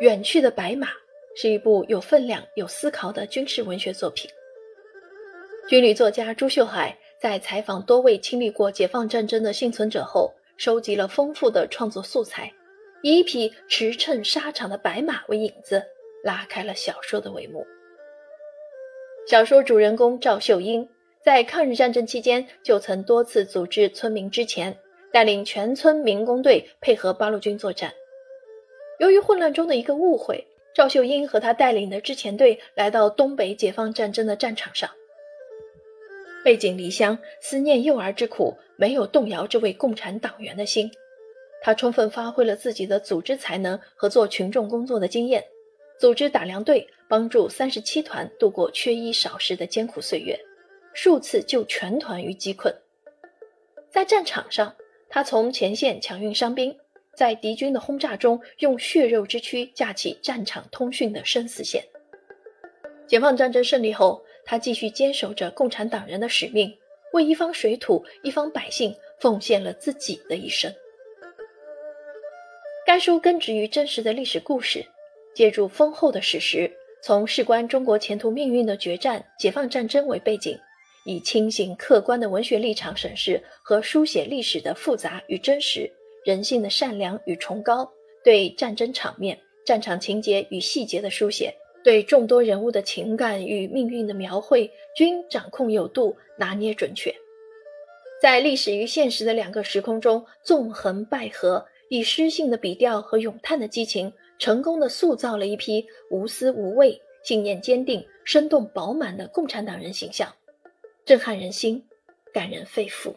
远去的白马》是一部有分量、有思考的军事文学作品。军旅作家朱秀海在采访多位经历过解放战争的幸存者后，收集了丰富的创作素材，以一匹驰骋沙场的白马为引子，拉开了小说的帷幕。小说主人公赵秀英在抗日战争期间就曾多次组织村民之前，带领全村民工队配合八路军作战。由于混乱中的一个误会，赵秀英和他带领的之前队来到东北解放战争的战场上。背井离乡，思念幼儿之苦，没有动摇这位共产党员的心。他充分发挥了自己的组织才能和做群众工作的经验，组织打粮队，帮助三十七团度过缺衣少食的艰苦岁月，数次救全团于饥困。在战场上，他从前线抢运伤兵，在敌军的轰炸中用血肉之躯架起战场通讯的生死线。解放战争胜利后。他继续坚守着共产党人的使命，为一方水土、一方百姓奉献了自己的一生。该书根植于真实的历史故事，借助丰厚的史实，从事关中国前途命运的决战——解放战争为背景，以清醒客观的文学立场审视和书写历史的复杂与真实、人性的善良与崇高，对战争场面、战场情节与细节的书写。对众多人物的情感与命运的描绘均掌控有度，拿捏准确，在历史与现实的两个时空中纵横捭阖，以诗性的笔调和咏叹的激情，成功的塑造了一批无私无畏、信念坚定、生动饱满的共产党人形象，震撼人心，感人肺腑。